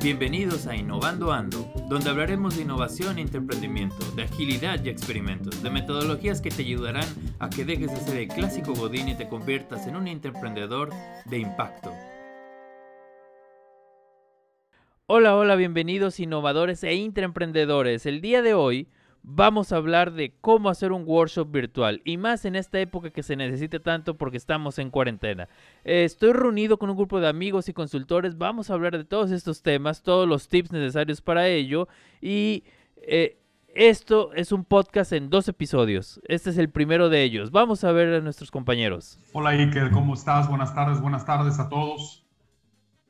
Bienvenidos a Innovando Ando, donde hablaremos de innovación e emprendimiento, de agilidad y experimentos, de metodologías que te ayudarán a que dejes de ser el clásico godín y te conviertas en un emprendedor de impacto. Hola, hola, bienvenidos innovadores e intraemprendedores. El día de hoy vamos a hablar de cómo hacer un workshop virtual y más en esta época que se necesite tanto porque estamos en cuarentena. Eh, estoy reunido con un grupo de amigos y consultores, vamos a hablar de todos estos temas, todos los tips necesarios para ello y eh, esto es un podcast en dos episodios. Este es el primero de ellos. Vamos a ver a nuestros compañeros. Hola Iker, ¿cómo estás? Buenas tardes, buenas tardes a todos.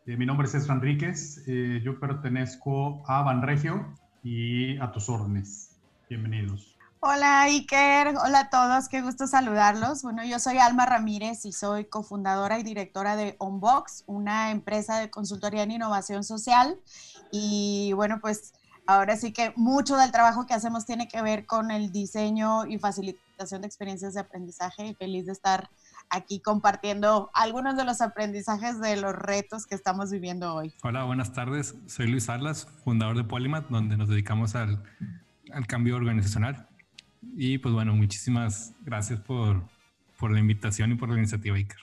Eh, mi nombre es César Enríquez, yo pertenezco a Banregio y a tus órdenes. Bienvenidos. Hola Iker, hola a todos, qué gusto saludarlos. Bueno, yo soy Alma Ramírez y soy cofundadora y directora de Onbox, una empresa de consultoría en innovación social. Y bueno, pues ahora sí que mucho del trabajo que hacemos tiene que ver con el diseño y facilitación de experiencias de aprendizaje y feliz de estar aquí compartiendo algunos de los aprendizajes de los retos que estamos viviendo hoy. Hola, buenas tardes. Soy Luis Arlas, fundador de Polymath, donde nos dedicamos al al cambio organizacional. Y pues bueno, muchísimas gracias por, por la invitación y por la iniciativa, Iker.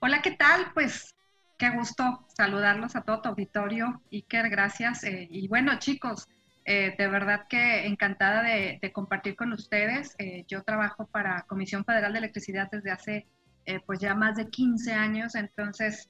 Hola, ¿qué tal? Pues qué gusto saludarlos a todo tu auditorio. Iker, gracias. Eh, y bueno, chicos, eh, de verdad que encantada de, compartir con ustedes. Eh, yo trabajo para Comisión Federal de Electricidad desde hace pues ya más de 15 años, entonces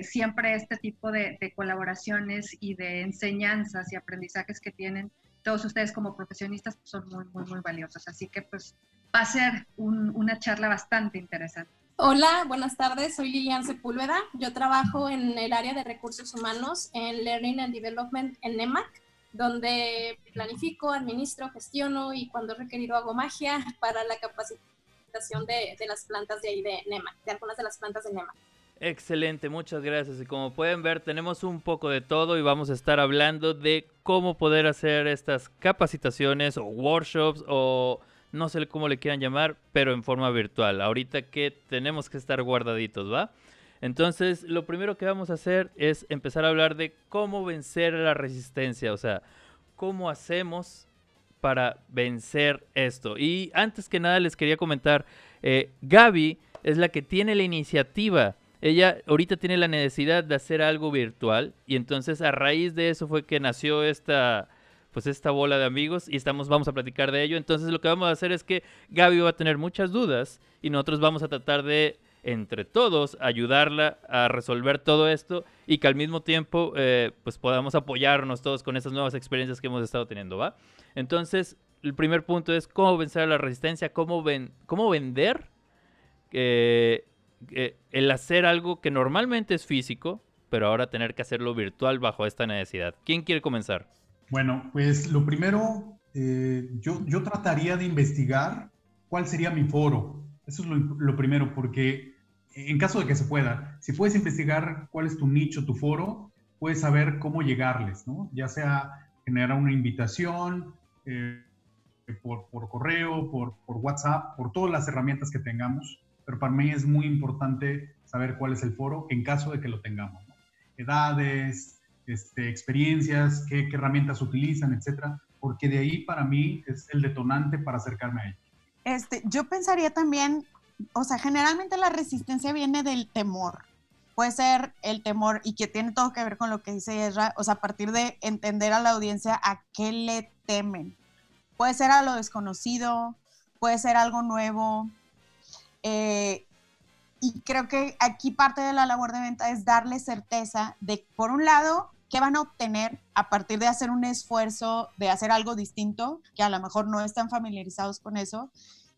siempre este tipo de, de, colaboraciones y de enseñanzas y aprendizajes que tienen todos ustedes como profesionistas son muy, muy, muy valiosos. Así que pues va a ser una charla bastante interesante. Hola, buenas tardes. Soy Lilian Sepúlveda. Yo trabajo en el área de recursos humanos en Learning and Development en NEMAC, donde planifico, administro, gestiono y cuando he requerido hago magia para la capacitación de, de las plantas de ahí de NEMAC, de algunas de las plantas de NEMAC. Excelente, muchas gracias. Y como pueden ver, tenemos un poco de todo y vamos a estar hablando de cómo poder hacer estas capacitaciones o workshops o no sé cómo le quieran llamar, pero en forma virtual. Ahorita que tenemos que estar guardaditos, ¿va? Entonces, lo primero que vamos a hacer es empezar a hablar de cómo vencer la resistencia, o sea, cómo hacemos para vencer esto. Y antes que nada les quería comentar, eh, Gaby es la que tiene la iniciativa ella ahorita tiene la necesidad de hacer algo virtual y entonces a raíz de eso fue que nació esta pues esta bola de amigos y estamos vamos a platicar de ello. Entonces lo que vamos a hacer es que Gaby va a tener muchas dudas y nosotros vamos a tratar de entre todos ayudarla a resolver todo esto y que al mismo tiempo eh, pues podamos apoyarnos todos con esas nuevas experiencias que hemos estado teniendo, ¿va? Entonces el primer punto es cómo vencer a la resistencia, cómo, ven, cómo vender eh, eh, el hacer algo que normalmente es físico, pero ahora tener que hacerlo virtual bajo esta necesidad. ¿Quién quiere comenzar? Bueno, pues lo primero, eh, yo, yo trataría de investigar cuál sería mi foro. Eso es lo, primero, porque en caso de que se pueda, si puedes investigar cuál es tu nicho, tu foro, puedes saber cómo llegarles, ¿no? Ya sea generar una invitación eh, por, por, correo, por, por WhatsApp, por todas las herramientas que tengamos pero para mí es muy importante saber cuál es el foro en caso de que lo tengamos. Edades, este, experiencias, qué, herramientas utilizan, etcétera, porque de ahí para mí es el detonante para acercarme a ellos. Este, yo pensaría también, o sea, generalmente la resistencia viene del temor. Puede ser el temor y que tiene todo que ver con lo que dice Ezra, o sea, a partir de entender a la audiencia a qué le temen. Puede ser a lo desconocido, puede ser algo nuevo, eh, y creo que aquí parte de la labor de venta es darle certeza de, por un lado, qué van a obtener a partir de hacer un esfuerzo de hacer algo distinto, que a lo mejor no están familiarizados con eso.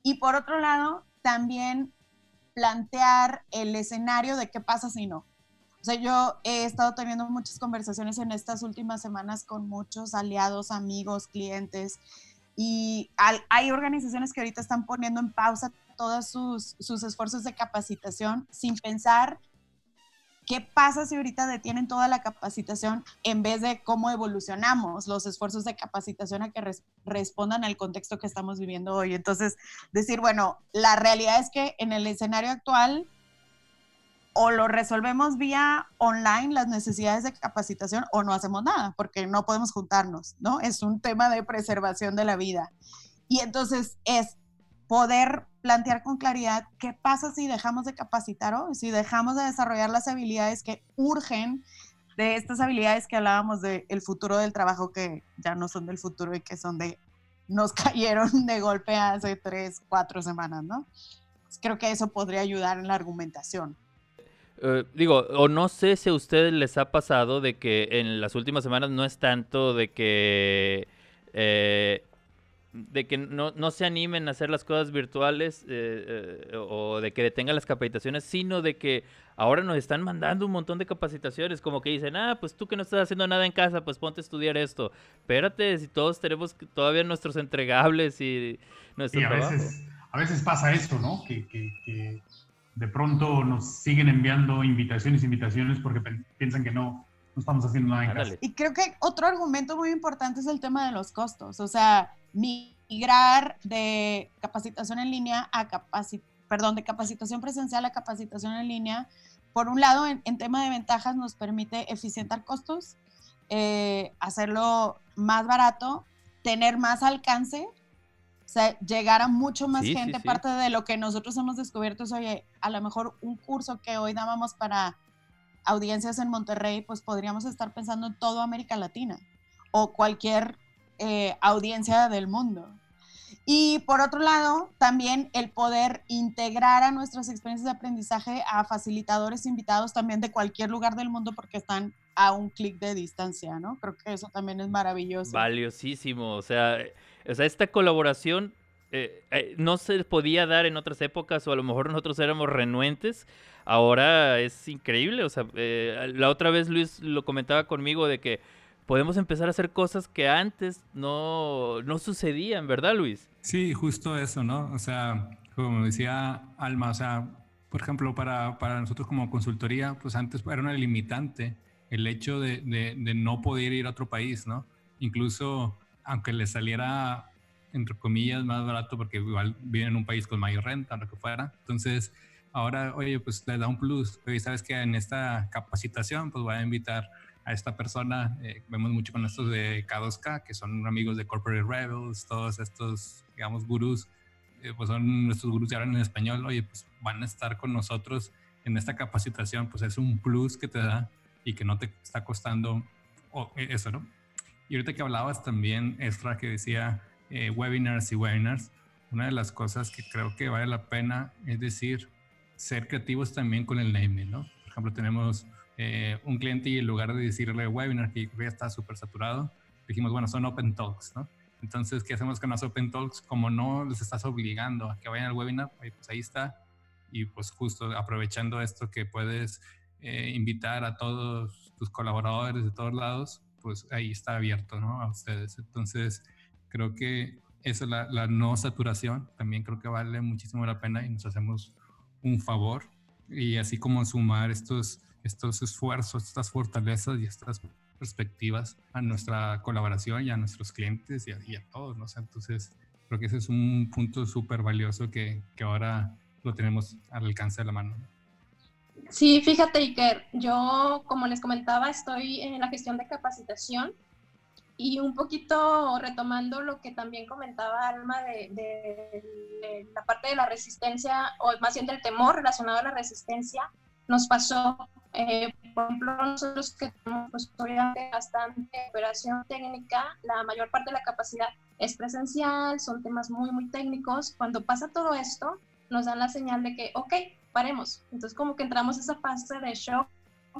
Y por otro lado, también plantear el escenario de qué pasa si no. O sea, yo he estado teniendo muchas conversaciones en estas últimas semanas con muchos aliados, amigos, clientes, y hay organizaciones que ahorita están poniendo en pausa todos sus, sus esfuerzos de capacitación sin pensar qué pasa si ahorita detienen toda la capacitación en vez de cómo evolucionamos los esfuerzos de capacitación a que respondan al contexto que estamos viviendo hoy. Entonces, decir, bueno, la realidad es que en el escenario actual o lo resolvemos vía online las necesidades de capacitación o no hacemos nada porque no podemos juntarnos, ¿no? Es un tema de preservación de la vida. Y entonces es poder plantear con claridad qué pasa si dejamos de capacitar o si dejamos de desarrollar las habilidades que urgen de estas habilidades que hablábamos del futuro del trabajo que ya no son del futuro y que son de nos cayeron de golpe hace tres, cuatro semanas, ¿no? Creo que eso podría ayudar en la argumentación. Eh, digo, o no sé si a ustedes les ha pasado de que en las últimas semanas no es tanto de que eh, de que no, no, se animen a hacer las cosas virtuales eh, o de que detengan las capacitaciones, sino de que ahora nos están mandando un montón de capacitaciones, como que dicen, ah, pues tú que no estás haciendo nada en casa, pues ponte a estudiar esto. Espérate, si todos tenemos todavía nuestros entregables y nuestro a Veces, a veces pasa esto, ¿no? Que, que, que de pronto nos siguen enviando invitaciones, invitaciones porque piensan que no, no estamos haciendo nada en casa. Y creo que otro argumento muy importante es el tema de los costos. O sea, migrar de capacitación en línea a capacitación, perdón, de capacitación presencial a capacitación en línea, por un lado, en, tema de ventajas nos permite eficientar costos, eh, hacerlo más barato, tener más alcance o sea, llegar a mucho más gente, parte de lo que nosotros hemos descubierto es, oye, a lo mejor un curso que hoy dábamos para audiencias en Monterrey, pues podríamos estar pensando en toda América Latina o cualquier eh, audiencia del mundo. Y por otro lado, también el poder integrar a nuestras experiencias de aprendizaje a facilitadores invitados también de cualquier lugar del mundo porque están a un clic de distancia, ¿no? Creo que eso también es maravilloso. Valiosísimo, o sea, o sea, esta colaboración eh, eh, no se podía dar en otras épocas o a lo mejor nosotros éramos renuentes. Ahora es increíble. O sea, eh, la otra vez Luis lo comentaba conmigo de que podemos empezar a hacer cosas que antes no, no sucedían, ¿verdad, Luis? Sí, justo eso, ¿no? O sea, como decía Alma, o sea, por ejemplo, para, para nosotros como consultoría, pues antes era una limitante el hecho de, de, de no poder ir a otro país, ¿no? Incluso aunque le saliera, entre comillas, más barato, porque igual viven en un país con mayor renta, lo que fuera. Entonces, ahora, oye, pues le da un plus. Oye, sabes que en esta capacitación, pues voy a invitar a esta persona. Eh, vemos mucho con estos de K2K, que son amigos de Corporate Rebels, todos estos, digamos, gurús, eh, pues son nuestros gurús que hablan en español. Oye, pues van a estar con nosotros en esta capacitación, pues es un plus que te da y que no te está costando e, eso, ¿no? Y ahorita que hablabas también, Extra, que decía eh, webinars y webinars, una de las cosas que creo que vale la pena es decir, ser creativos también con el naming, ¿no? Por ejemplo, tenemos eh, un cliente y en lugar de decirle webinar, que ya está súper saturado, dijimos, bueno, son open talks, ¿no? Entonces, ¿qué hacemos con las open talks? Como no les estás obligando a que vayan al webinar, pues ahí está. Y pues justo aprovechando esto que puedes eh, invitar a todos tus colaboradores de todos lados pues ahí está abierto, ¿no? A ustedes. Entonces, creo que eso, la, la no saturación, también creo que vale muchísimo la pena y nos hacemos un favor. Y así como sumar estos, estos esfuerzos, estas fortalezas y estas perspectivas a nuestra colaboración y a nuestros clientes y a, todos, ¿no? O sea, entonces, creo que ese es un punto súper valioso que, que ahora lo tenemos al alcance de la mano. Sí, fíjate, Iker, yo, como les comentaba, estoy en la gestión de capacitación y un poquito retomando lo que también comentaba Alma de, la parte de la resistencia, o más bien del temor relacionado a la resistencia, nos pasó, eh, por ejemplo, nosotros que tenemos pues, obviamente bastante operación técnica, la mayor parte de la capacidad es presencial, son temas muy, muy técnicos. Cuando pasa todo esto, nos dan la señal de que, ok, paremos. Entonces como que entramos a esa fase de shock,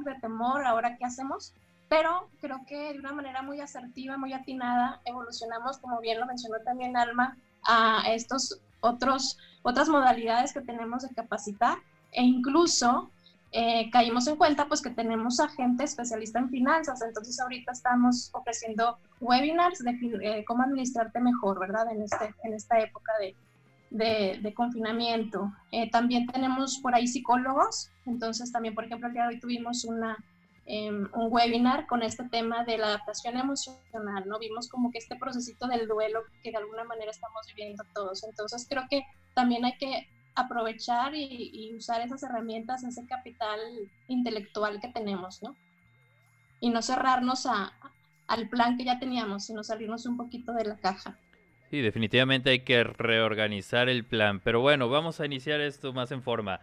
de temor, ahora qué hacemos. Pero creo que de una manera muy asertiva, muy atinada, evolucionamos, como bien lo mencionó también Alma, a estos otros, otras modalidades que tenemos de capacitar e incluso eh, caímos en cuenta pues que tenemos a gente especialista en finanzas, entonces ahorita estamos ofreciendo webinars de eh, cómo administrarte mejor, ¿verdad? En, este, en esta época de, de, confinamiento. Eh, también tenemos por ahí psicólogos, entonces también, por ejemplo, el día de hoy tuvimos una, em, un webinar con este tema de la adaptación emocional, ¿no? Vimos como que este procesito del duelo que de alguna manera estamos viviendo todos. Entonces creo que también hay que aprovechar y, usar esas herramientas, ese capital intelectual que tenemos, ¿no? Y no cerrarnos a, al plan que ya teníamos, sino salirnos un poquito de la caja. Sí, definitivamente hay que reorganizar el plan. Pero bueno, vamos a iniciar esto más en forma.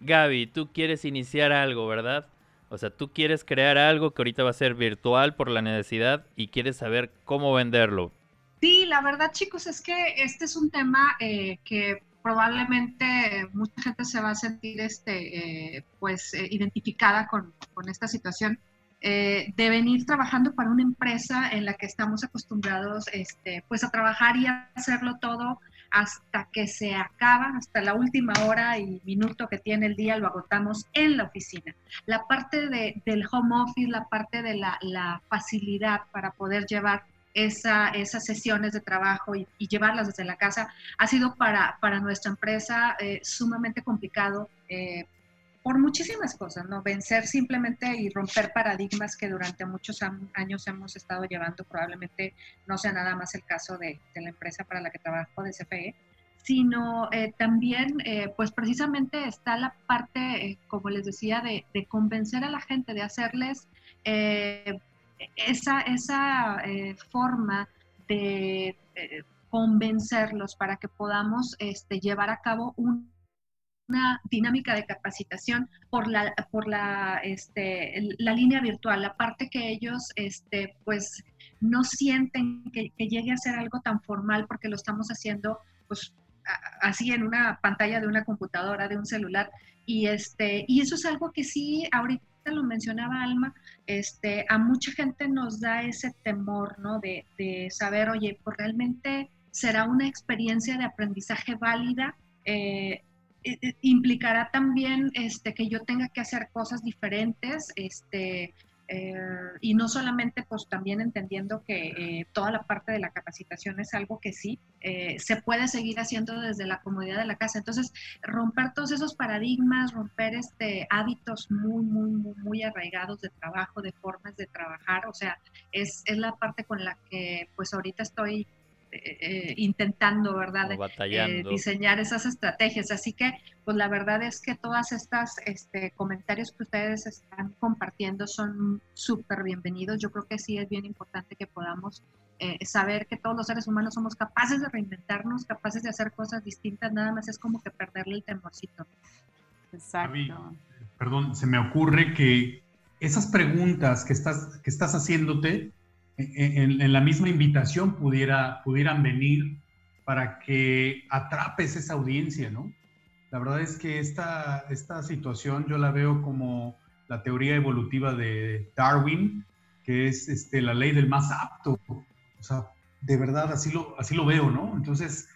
Gaby, tú quieres iniciar algo, ¿verdad? O sea, tú quieres crear algo que ahorita va a ser virtual por la necesidad y quieres saber cómo venderlo. Sí, la verdad, chicos, es que este es un tema eh, que probablemente mucha gente se va a sentir este, eh, pues, eh, identificada con, con, esta situación. de venir trabajando para una empresa en la que estamos acostumbrados este, pues a trabajar y a hacerlo todo hasta que se acaba, hasta la última hora y minuto que tiene el día, lo agotamos en la oficina. La parte de, del home office, la parte de la, la facilidad para poder llevar esa, esas sesiones de trabajo y, llevarlas desde la casa ha sido para, para nuestra empresa eh, sumamente complicado. Eh, por muchísimas cosas, ¿no? Vencer simplemente y romper paradigmas que durante muchos años hemos estado llevando, probablemente no sea nada más el caso de, la empresa para la que trabajo, de CFE, sino eh, también, eh, pues precisamente está la parte, eh, como les decía, de, convencer a la gente, de hacerles esa, esa forma de convencerlos para que podamos este, llevar a cabo un una dinámica de capacitación por la, por la, este, la línea virtual, la parte que ellos este, pues no sienten que, llegue a ser algo tan formal porque lo estamos haciendo pues así en una pantalla de una computadora, de un celular. Y, este, y eso es algo que sí, ahorita lo mencionaba Alma, este, a mucha gente nos da ese temor, ¿no? De, de saber, oye, pues realmente será una experiencia de aprendizaje válida. Eh, implicará también este, que yo tenga que hacer cosas diferentes, este, eh, y no solamente, pues también entendiendo que toda la parte de la capacitación es algo que sí se puede seguir haciendo desde la comodidad de la casa. Entonces, romper todos esos paradigmas, romper este, hábitos muy, muy, muy, muy arraigados de trabajo, de formas de trabajar, o sea, es, es la parte con la que pues ahorita estoy eh, intentando, ¿verdad? Eh, diseñar esas estrategias. Así que, pues la verdad es que todas estas este, comentarios que ustedes están compartiendo son súper bienvenidos. Yo creo que sí es bien importante que podamos eh, saber que todos los seres humanos somos capaces de reinventarnos, capaces de hacer cosas distintas, nada más es como que perderle el temorcito. Exacto. perdón, se me ocurre que esas preguntas que estás, que estás haciéndote, en, la misma invitación pudiera, pudieran venir para que atrapes esa audiencia, ¿no? La verdad es que esta, esta situación yo la veo como la teoría evolutiva de Darwin, que es este, la ley del más apto. O sea, de verdad así lo, así lo veo, ¿no? Entonces,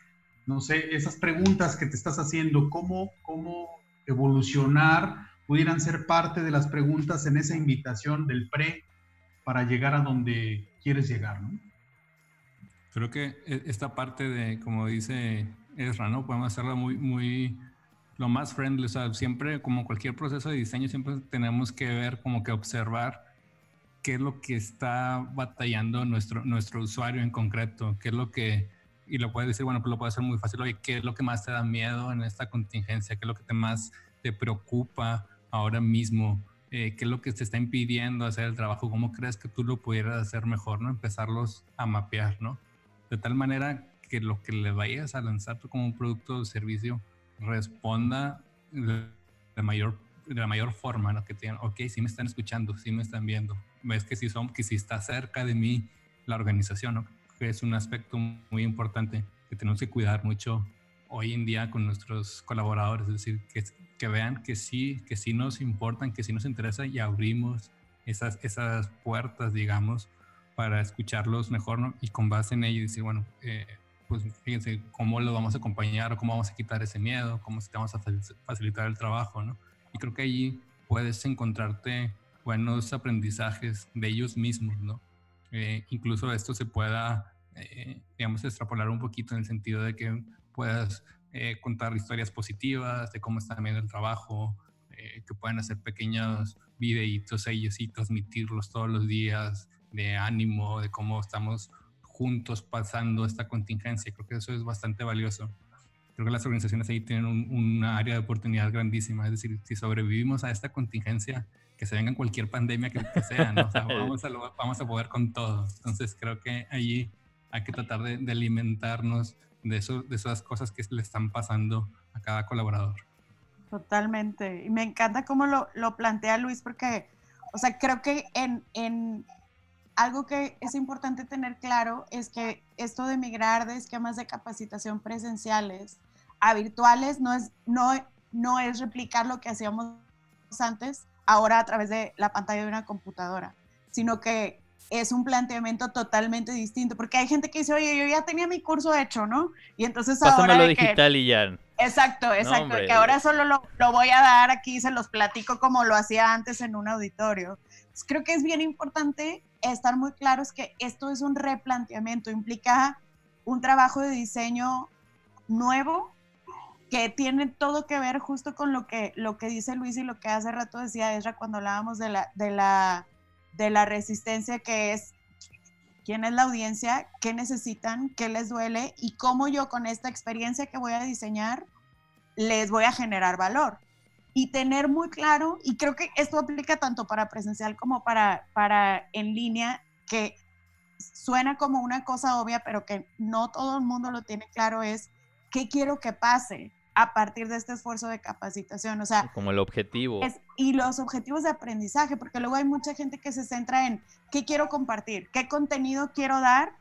no sé, esas preguntas que te estás haciendo, ¿cómo, cómo evolucionar? pudieran ser parte de las preguntas en esa invitación del pre para llegar a donde quieres llegar, ¿no? Creo que e, esta parte de, como dice Ezra, ¿no? Podemos hacerla muy, muy, lo más friendly, o sea, siempre, como cualquier proceso de diseño, siempre tenemos que ver, como que observar qué es lo que está batallando nuestro, nuestro usuario en concreto, qué es lo que, y lo puedes decir, bueno, pues lo puede hacer muy fácil, oye, qué es lo que más te da miedo en esta contingencia, qué es lo que te más te preocupa ahora mismo, eh, qué es lo que te está impidiendo hacer el trabajo, cómo crees que tú lo pudieras hacer mejor, ¿no? Empezarlos a mapear, ¿no? De tal manera que lo que le vayas a lanzar tú como un producto o servicio responda de, mayor, de la mayor forma, ¿no? Que tengan, ok, sí me están escuchando, sí me están viendo, ves que sí son, que sí está cerca de mí la organización, ¿no? Que es un aspecto muy importante que tenemos que cuidar mucho hoy en día con nuestros colaboradores, es decir, que, que vean que sí, que sí nos importan, que sí nos interesa y abrimos esas, esas puertas, digamos, para escucharlos mejor, ¿no? Y con base en ello decir, bueno, eh, pues fíjense cómo lo vamos a acompañar o cómo vamos a quitar ese miedo, cómo te vamos a facilitar el trabajo, ¿no? Y creo que allí puedes encontrarte buenos aprendizajes de ellos mismos, ¿no? Eh, incluso esto se pueda, eh, digamos, extrapolar un poquito en el sentido de que puedas eh, contar historias positivas de cómo están viendo el trabajo, eh, que puedan hacer pequeños videitos ellos y transmitirlos todos los días de ánimo, de cómo estamos juntos pasando esta contingencia. Creo que eso es bastante valioso. creo que las organizaciones ahí tienen un, una área de oportunidad grandísima. Es decir, si sobrevivimos a esta contingencia, que se venga cualquier pandemia que, sea, ¿no? o sea, vamos, a vamos a poder con todo. Entonces creo que allí hay que tratar de, de alimentarnos de, eso, de esas cosas que le están pasando a cada colaborador. Totalmente. Y me encanta cómo lo, lo plantea Luis, porque, o sea, creo que en, en, algo que es importante tener claro es que esto de migrar de esquemas de capacitación presenciales a virtuales no es, no, no es replicar lo que hacíamos antes, ahora a través de la pantalla de una computadora, sino que es un planteamiento totalmente distinto, porque hay gente que dice, oye, yo ya tenía mi curso hecho, ¿no? Y entonces Pásamelo ahora... digital y ya. Exacto, exacto, que ahora solo lo, lo, voy a dar aquí, se los platico como lo hacía antes en un auditorio. creo que es bien importante estar muy claros que esto es un replanteamiento, implica un trabajo de diseño nuevo que tiene todo que ver justo con lo que, lo que dice Luis y lo que hace rato decía Ezra cuando hablábamos de la, de la, de la resistencia, que es quién es la audiencia, qué necesitan, qué les duele y cómo yo con esta experiencia que voy a diseñar les voy a generar valor. Y tener muy claro, y creo que esto aplica tanto para presencial como para, para en línea, que suena como una cosa obvia, pero que no todo el mundo lo tiene claro, es qué quiero que pase a partir de este esfuerzo de capacitación. O sea, como el objetivo. y los objetivos de aprendizaje, porque luego hay mucha gente que se centra en qué quiero compartir, qué contenido quiero dar,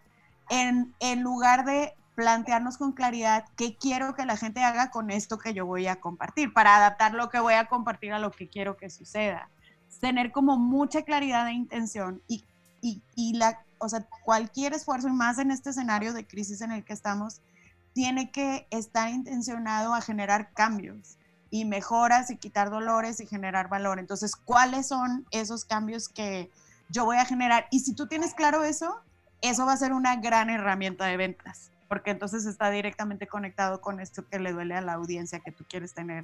en, en lugar de plantearnos con claridad qué quiero que la gente haga con esto que yo voy a compartir, para adaptar lo que voy a compartir a lo que quiero que suceda. Tener como mucha claridad de intención y, y, y la, o sea, cualquier esfuerzo, y más en este escenario de crisis en el que estamos, tiene que estar intencionado a generar cambios y mejoras y quitar dolores y generar valor. Entonces, ¿cuáles son esos cambios que yo voy a generar? Y si tú tienes claro eso, eso va a ser una gran herramienta de ventas porque entonces está directamente conectado con esto que le duele a la audiencia que tú quieres tener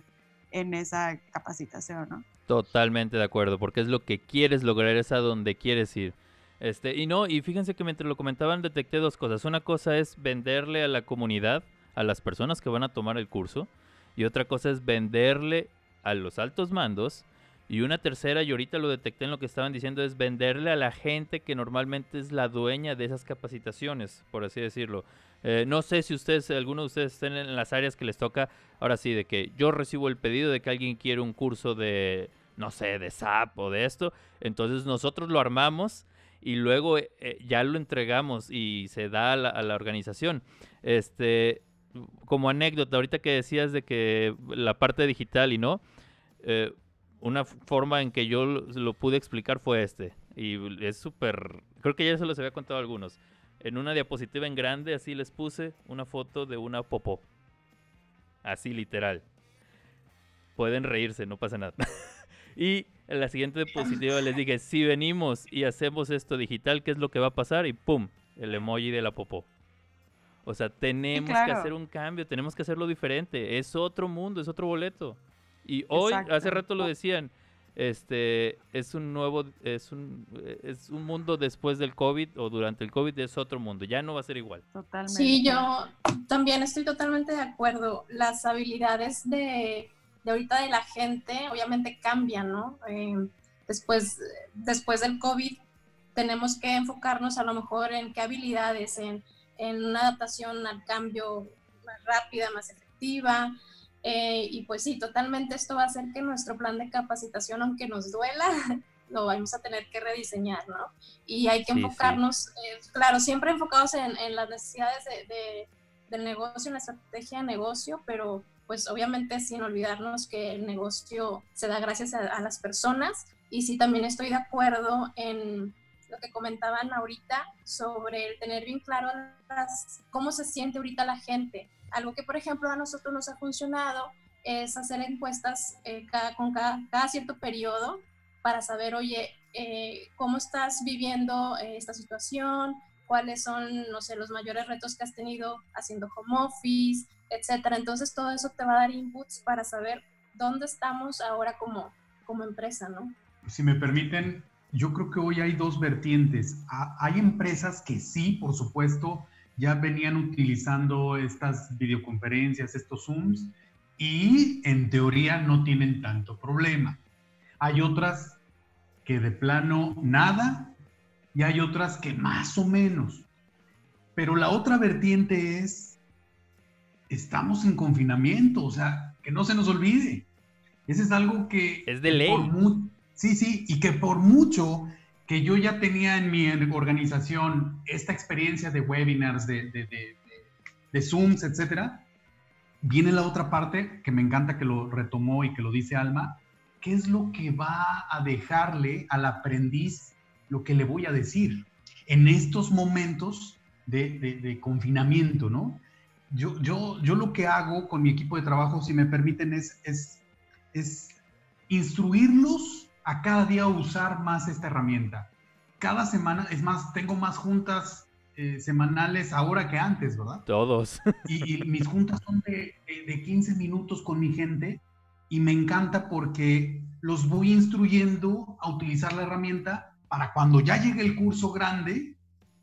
en esa capacitación, ¿no? Totalmente de acuerdo, porque es lo que quieres lograr, es a donde quieres ir. Este, y no, y fíjense que mientras lo comentaban detecté dos cosas. Una cosa es venderle a la comunidad, a las personas que van a tomar el curso, y otra cosa es venderle a los altos mandos. Y una tercera, y ahorita lo detecté en lo que estaban diciendo, es venderle a la gente que normalmente es la dueña de esas capacitaciones, por así decirlo. Eh, no sé si ustedes, alguno de ustedes estén en las áreas que les toca, ahora sí, de que yo recibo el pedido de que alguien quiere un curso de, no sé, de SAP o de esto, entonces nosotros lo armamos y luego eh, eh, ya lo entregamos y se da a la, organización. Este, como anécdota, ahorita que decías de que la parte digital y no, una forma en que yo lo, lo, pude explicar fue este. Y es súper, creo que ya se los había contado a algunos en una diapositiva en grande, así les puse una foto de una popó. Así literal. Pueden reírse, no pasa nada. y en la siguiente diapositiva les dije, si venimos y hacemos esto digital, ¿qué es lo que va a pasar? Y ¡pum! El emoji de la popó. O sea, tenemos que hacer un cambio, tenemos que hacerlo diferente. Es otro mundo, es otro boleto. Y hoy, hace rato lo decían, este es un nuevo es un es un mundo después del COVID o durante el COVID es otro mundo, ya no va a ser igual. Totalmente. Sí, yo también estoy totalmente de acuerdo. Las habilidades de, de ahorita de la gente obviamente cambian, ¿no? Eh, después, después del COVID tenemos que enfocarnos a lo mejor en qué habilidades, en, en una adaptación al cambio más rápida, más efectiva, eh, y pues sí, totalmente esto va a hacer que nuestro plan de capacitación, aunque nos duela, lo vamos a tener que rediseñar, ¿no? Y hay que enfocarnos, eh, claro, siempre enfocados en, en las necesidades de, del negocio, en la estrategia de negocio, pero pues obviamente sin olvidarnos que el negocio se da gracias a, las personas. Y sí, también estoy de acuerdo en lo que comentaban ahorita sobre el tener bien claro cómo se siente ahorita la gente. Algo que, por ejemplo, a nosotros nos ha funcionado es hacer encuestas eh, con cada, cierto periodo para saber, oye, eh, cómo estás viviendo eh, esta situación, cuáles son, no sé, los mayores retos que has tenido haciendo home office, etcétera. Entonces, todo eso te va a dar inputs para saber dónde estamos ahora como, como empresa, ¿no? Si me permiten, yo creo que hoy hay dos vertientes. hay empresas que sí, por supuesto, ya venían utilizando estas videoconferencias, estos Zooms, y en teoría no tienen tanto problema. Hay otras que de plano nada y hay otras que más o menos. Pero la otra vertiente es, estamos en confinamiento, o sea, que no se nos olvide. Ese es algo que... Es de ley. sí, sí, y que por mucho que yo ya tenía en mi organización esta experiencia de webinars, de, de, de, de Zooms, etcétera, viene la otra parte que me encanta que lo retomó y que lo dice Alma, ¿qué es lo que va a dejarle al aprendiz lo que le voy a decir en estos momentos de, confinamiento, ¿no? Yo, yo, yo lo que hago con mi equipo de trabajo, si me permiten, es, es, es instruirlos a cada día usar más esta herramienta. Cada semana, es más, tengo más juntas eh, semanales ahora que antes, ¿verdad? Todos. Y, mis juntas son de, de, 15 minutos con mi gente y me encanta porque los voy instruyendo a utilizar la herramienta para cuando ya llegue el curso grande,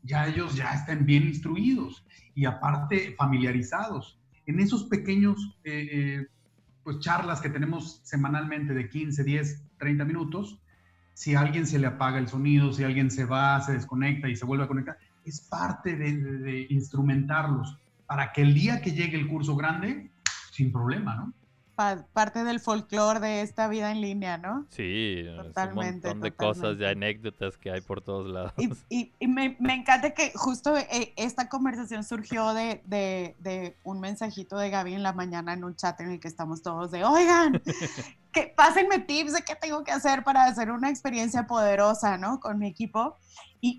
ya ellos ya estén bien instruidos y aparte familiarizados. En esos pequeños eh, eh, pues charlas que tenemos semanalmente de 15, 10, 30 minutos, si a alguien se le apaga el sonido, si alguien se va, se desconecta y se vuelve a conectar, es parte de, instrumentarlos para que el día que llegue el curso grande, sin problema, ¿no? Parte del folclore de esta vida en línea, ¿no? Sí, totalmente, un montón de cosas, de anécdotas que hay por todos lados. Y, me, encanta que justo eh, esta conversación surgió de, de, un mensajito de Gaby en la mañana en un chat en el que estamos todos de, oigan, que pásenme tips de qué tengo que hacer para hacer una experiencia poderosa, ¿no? Con mi equipo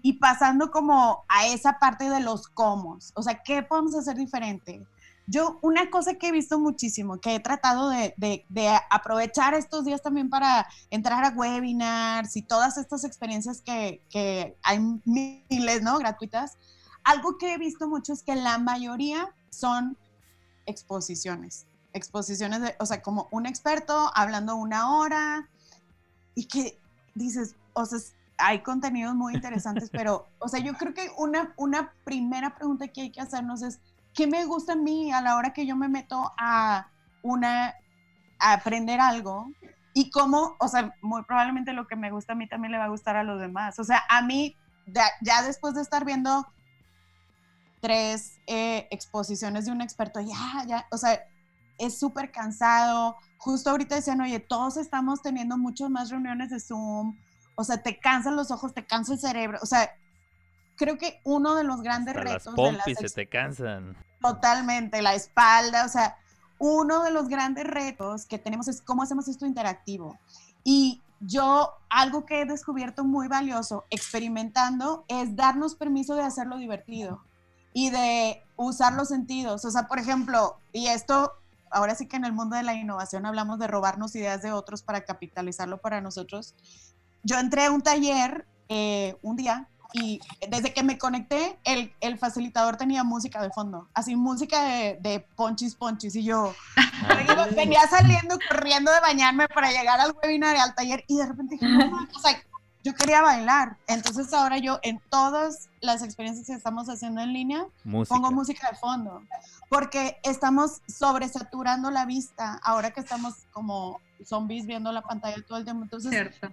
y, pasando como a esa parte de los cómo, o sea, ¿qué podemos hacer diferente? Yo, una cosa que he visto muchísimo, que he tratado de, de, aprovechar estos días también para entrar a webinars y todas estas experiencias que, que hay miles, ¿no? Gratuitas. Algo que he visto mucho es que la mayoría son exposiciones. Exposiciones, de, o sea, como un experto hablando una hora y que dices, o sea, hay contenidos muy interesantes, pero, o sea, yo creo que una, una primera pregunta que hay que hacernos es, ¿qué me gusta a mí a la hora que yo me meto a una, a aprender algo? Y cómo, o sea, muy probablemente lo que me gusta a mí también le va a gustar a los demás. O sea, a mí, ya, después de estar viendo tres eh, exposiciones de un experto, ya, ya, o sea, es súper cansado. Justo ahorita decían, oye, todos estamos teniendo muchas más reuniones de Zoom, o sea, te cansan los ojos, te cansa el cerebro, o sea, creo que uno de los grandes retos... Las pompis se te cansan. Totalmente, la espalda, o sea, uno de los grandes retos que tenemos es cómo hacemos esto interactivo. Y yo, algo que he descubierto muy valioso experimentando es darnos permiso de hacerlo divertido y de usar los sentidos. O sea, por ejemplo, y esto, ahora sí que en el mundo de la innovación hablamos de robarnos ideas de otros para capitalizarlo para nosotros yo entré a un taller eh, un día y desde que me conecté, el, el, facilitador tenía música de fondo, así música de, de ponchis ponchis y yo venía saliendo corriendo de bañarme para llegar al webinar y al taller y de repente dije, no, o sea, yo quería bailar. Entonces ahora yo en todas las experiencias que estamos haciendo en línea pongo música de fondo porque estamos sobresaturando la vista ahora que estamos como zombies viendo la pantalla todo el tiempo. Entonces, Cierto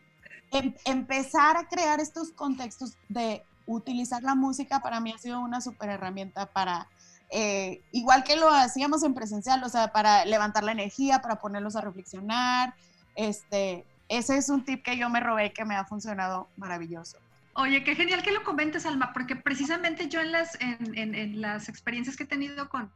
Em, empezar a crear estos contextos de utilizar la música para mí ha sido una super herramienta para, eh, igual que lo hacíamos en presencial, o sea, para levantar la energía, para ponerlos a reflexionar. Este, ese es un tip que yo me robé que me ha funcionado maravilloso. Oye, qué genial que lo comentes, Alma, porque precisamente yo en las, en, las experiencias que he tenido con,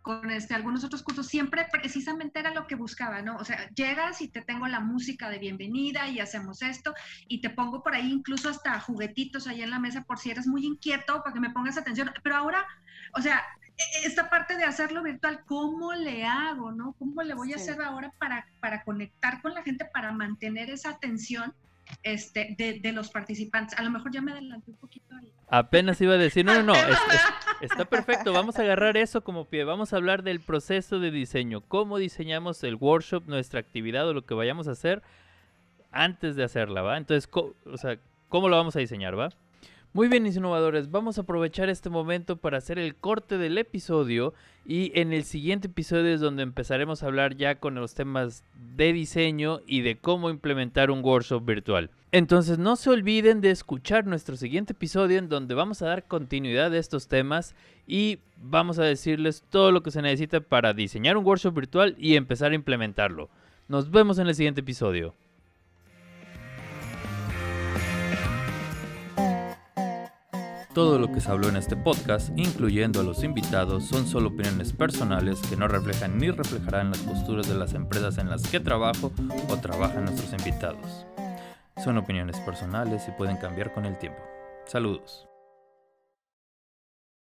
con este, algunos otros cursos, siempre precisamente era lo que buscaba, ¿no? O sea, llegas y te tengo la música de bienvenida y hacemos esto, y te pongo por ahí incluso hasta juguetitos ahí en la mesa por si eres muy inquieto, para que me pongas atención. Pero ahora, o sea, e, e, esta parte de hacerlo virtual, ¿cómo le hago, no? ¿Cómo le voy a hacer ahora para, para conectar con la gente, para mantener esa atención? Este, de, los participantes. A lo mejor ya me adelanté un poquito ahí. Apenas iba a decir, no, no, no, está, perfecto, vamos a agarrar eso como pie, vamos a hablar del proceso de diseño, cómo diseñamos el workshop, nuestra actividad o lo que vayamos a hacer antes de hacerla, ¿va? Entonces, o sea, ¿cómo lo vamos a diseñar, va? Muy bien, innovadores, vamos a aprovechar este momento para hacer el corte del episodio y en el siguiente episodio es donde empezaremos a hablar ya con los temas de diseño y de cómo implementar un workshop virtual. Entonces no se olviden de escuchar nuestro siguiente episodio en donde vamos a dar continuidad a estos temas y vamos a decirles todo lo que se necesita para diseñar un workshop virtual y empezar a implementarlo. Nos vemos en el siguiente episodio. Todo lo que se habló en este podcast, incluyendo a los invitados, son solo opiniones personales que no reflejan ni reflejarán las posturas de las empresas en las que trabajo o trabajan nuestros invitados. Son opiniones personales y pueden cambiar con el tiempo. Saludos.